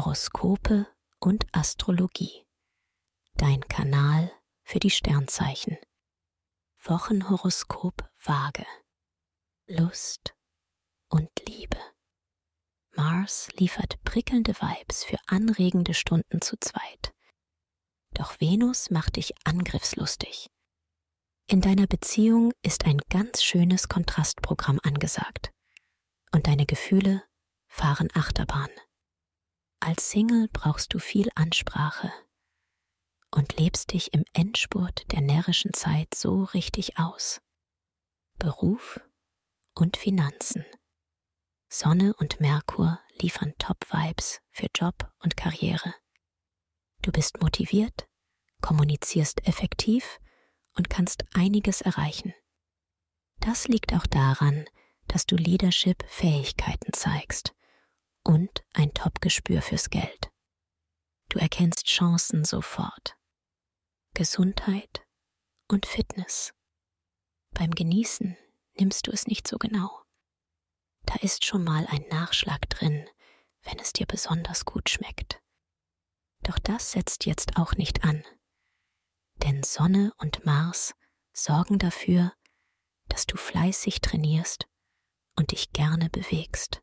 Horoskope und Astrologie. Dein Kanal für die Sternzeichen. Wochenhoroskop Waage. Lust und Liebe. Mars liefert prickelnde Vibes für anregende Stunden zu zweit. Doch Venus macht dich angriffslustig. In deiner Beziehung ist ein ganz schönes Kontrastprogramm angesagt. Und deine Gefühle fahren Achterbahn. Als Single brauchst du viel Ansprache und lebst dich im Endspurt der närrischen Zeit so richtig aus. Beruf und Finanzen. Sonne und Merkur liefern Top-Vibes für Job und Karriere. Du bist motiviert, kommunizierst effektiv und kannst einiges erreichen. Das liegt auch daran, dass du Leadership-Fähigkeiten zeigst und ein Top-Gespür fürs Geld. Du erkennst Chancen sofort. Gesundheit und Fitness. Beim Genießen nimmst du es nicht so genau. Da ist schon mal ein Nachschlag drin, wenn es dir besonders gut schmeckt. Doch das setzt jetzt auch nicht an. Denn Sonne und Mars sorgen dafür, dass du fleißig trainierst und dich gerne bewegst.